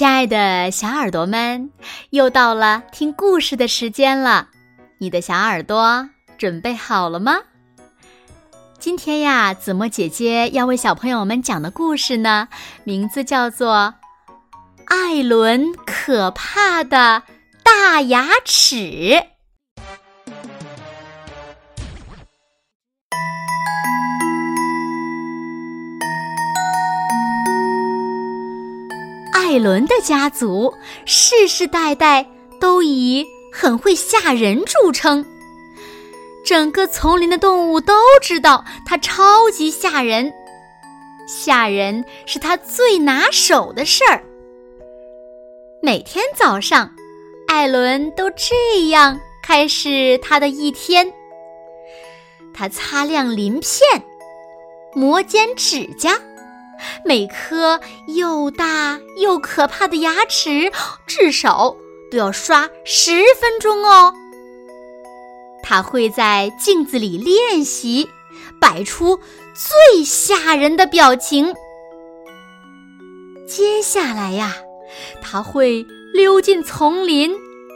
亲爱的小耳朵们，又到了听故事的时间了。你的小耳朵准备好了吗？今天呀，子墨姐姐要为小朋友们讲的故事呢，名字叫做《艾伦可怕的大牙齿》。艾伦的家族世世代代都以很会吓人著称，整个丛林的动物都知道他超级吓人，吓人是他最拿手的事儿。每天早上，艾伦都这样开始他的一天。他擦亮鳞片，磨尖指甲。每颗又大又可怕的牙齿，至少都要刷十分钟哦。他会在镜子里练习，摆出最吓人的表情。接下来呀，他会溜进丛林，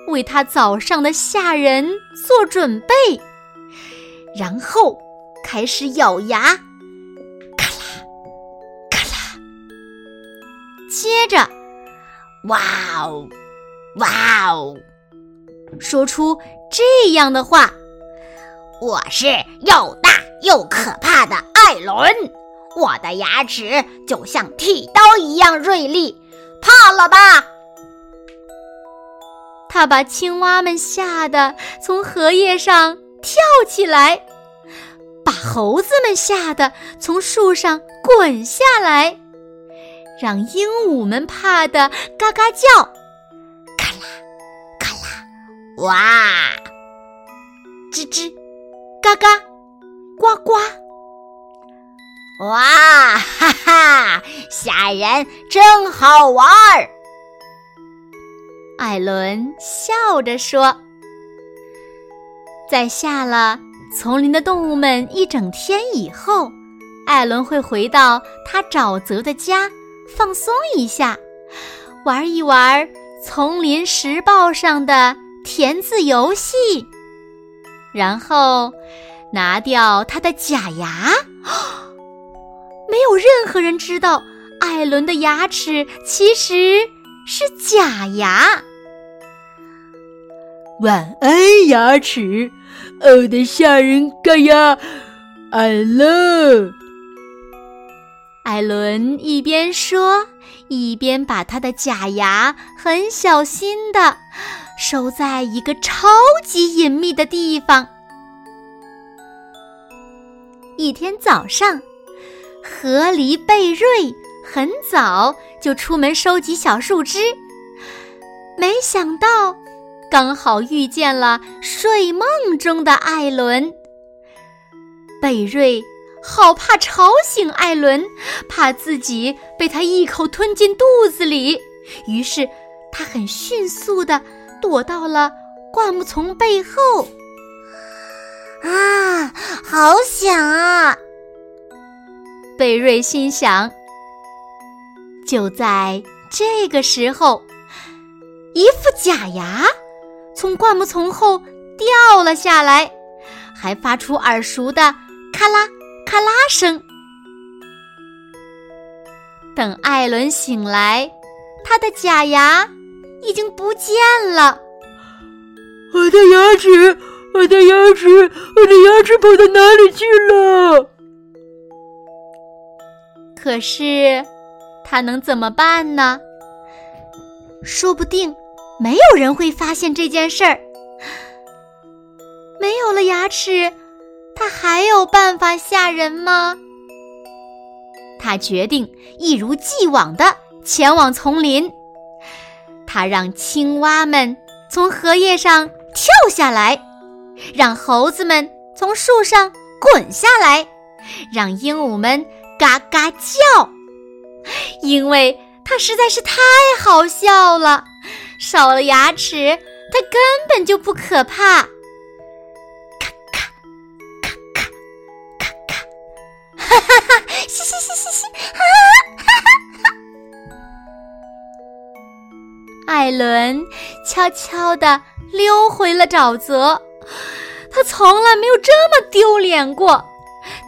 为他早上的吓人做准备，然后开始咬牙。接着，哇哦，哇哦，说出这样的话：“我是又大又可怕的艾伦，我的牙齿就像剃刀一样锐利，怕了吧？”他把青蛙们吓得从荷叶上跳起来，把猴子们吓得从树上滚下来。让鹦鹉们怕得嘎嘎叫，咔啦咔啦，哇！吱吱，嘎嘎，呱呱，哇哈哈！吓人，真好玩儿。艾伦笑着说：“在吓了丛林的动物们一整天以后，艾伦会回到他沼泽的家。”放松一下，玩一玩《丛林时报》上的填字游戏，然后拿掉他的假牙。没有任何人知道艾伦的牙齿其实是假牙。晚安，牙齿，呕的吓人！嘎呀，艾伦。艾伦一边说，一边把他的假牙很小心的收在一个超级隐秘的地方。一天早上，河狸贝瑞很早就出门收集小树枝，没想到刚好遇见了睡梦中的艾伦。贝瑞。好怕吵醒艾伦，怕自己被他一口吞进肚子里，于是他很迅速的躲到了灌木丛背后。啊，好响啊！贝瑞心想。就在这个时候，一副假牙从灌木丛后掉了下来，还发出耳熟的咔啦。咔啦声。等艾伦醒来，他的假牙已经不见了。我的牙齿，我的牙齿，我的牙齿跑到哪里去了？可是，他能怎么办呢？说不定没有人会发现这件事儿。没有了牙齿。他还有办法吓人吗？他决定一如既往的前往丛林。他让青蛙们从荷叶上跳下来，让猴子们从树上滚下来，让鹦鹉们嘎嘎叫。因为他实在是太好笑了，少了牙齿，他根本就不可怕。艾伦悄悄地溜回了沼泽。他从来没有这么丢脸过。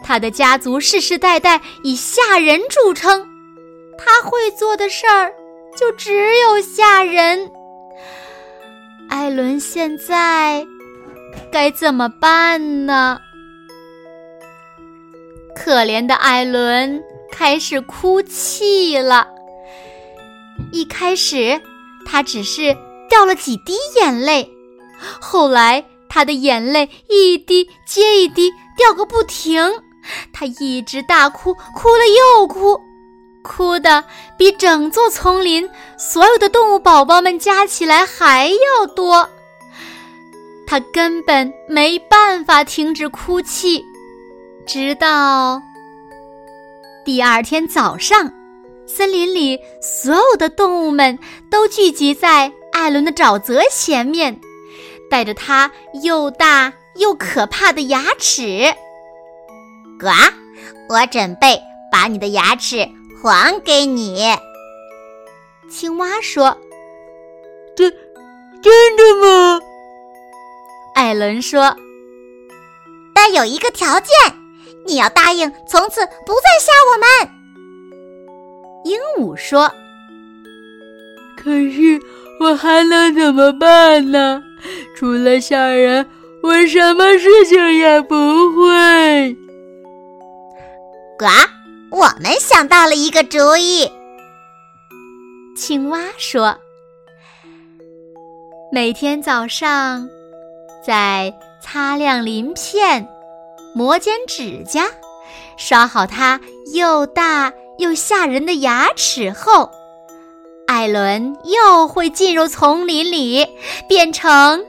他的家族世世代代以吓人著称，他会做的事儿就只有吓人。艾伦现在该怎么办呢？可怜的艾伦开始哭泣了。一开始，他只是掉了几滴眼泪，后来他的眼泪一滴接一滴掉个不停，他一直大哭，哭了又哭，哭的比整座丛林所有的动物宝宝们加起来还要多。他根本没办法停止哭泣，直到第二天早上。森林里所有的动物们都聚集在艾伦的沼泽前面，带着他又大又可怕的牙齿。呱！我准备把你的牙齿还给你。青蛙说：“真真的吗？”艾伦说：“但有一个条件，你要答应从此不再吓我们。”说：“可是我还能怎么办呢？除了吓人，我什么事情也不会。”呱！我们想到了一个主意。青蛙说：“每天早上，在擦亮鳞片、磨尖指甲、刷好它又大。”又吓人的牙齿后，艾伦又会进入丛林里，变成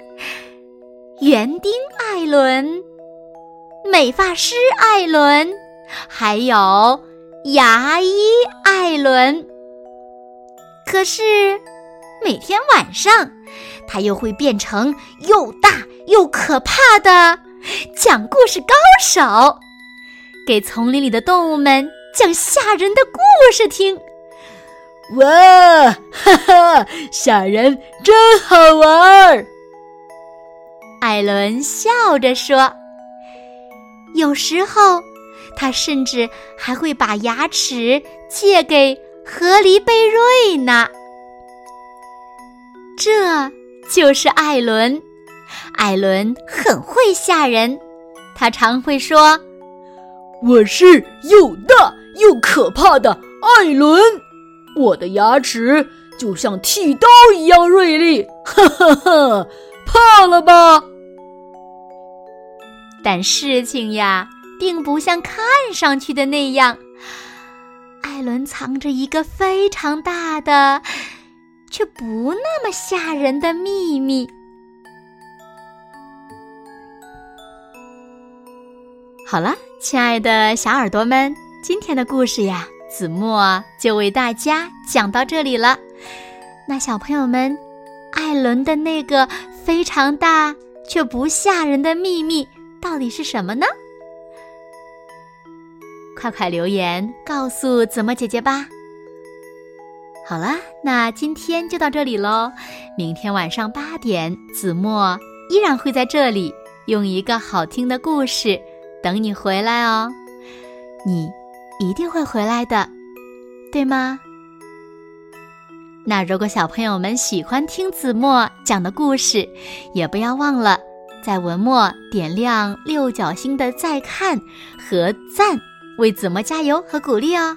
园丁艾伦、美发师艾伦，还有牙医艾伦。可是每天晚上，他又会变成又大又可怕的讲故事高手，给丛林里的动物们。讲吓人的故事听，哇，哈哈，吓人真好玩儿！艾伦笑着说：“有时候，他甚至还会把牙齿借给河狸贝瑞呢。”这就是艾伦。艾伦很会吓人，他常会说：“我是又大。”又可怕的艾伦，我的牙齿就像剃刀一样锐利，哈哈哈，怕了吧？但事情呀，并不像看上去的那样。艾伦藏着一个非常大的，却不那么吓人的秘密。好了，亲爱的小耳朵们。今天的故事呀，子墨就为大家讲到这里了。那小朋友们，艾伦的那个非常大却不吓人的秘密到底是什么呢？快快留言告诉子墨姐姐吧。好了，那今天就到这里喽。明天晚上八点，子墨依然会在这里用一个好听的故事等你回来哦。你。一定会回来的，对吗？那如果小朋友们喜欢听子墨讲的故事，也不要忘了在文末点亮六角星的再看和赞，为子墨加油和鼓励哦。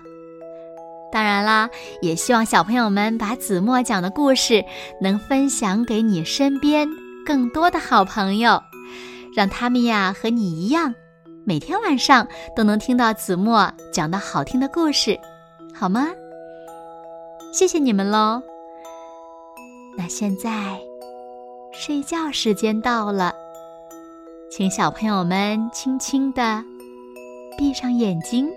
当然啦，也希望小朋友们把子墨讲的故事能分享给你身边更多的好朋友，让他们呀和你一样。每天晚上都能听到子墨讲的好听的故事，好吗？谢谢你们喽。那现在睡觉时间到了，请小朋友们轻轻的闭上眼睛，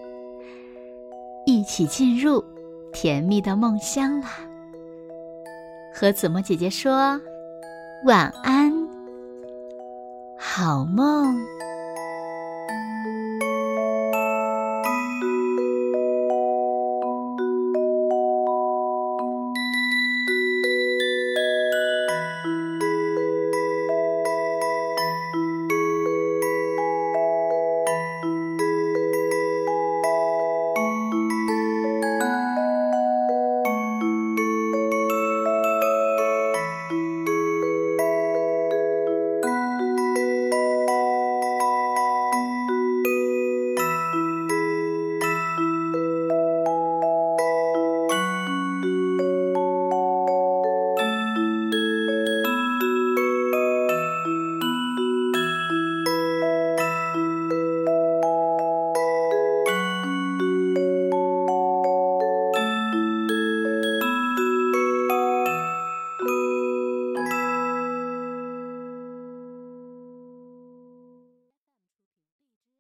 一起进入甜蜜的梦乡啦。和子墨姐姐说晚安，好梦。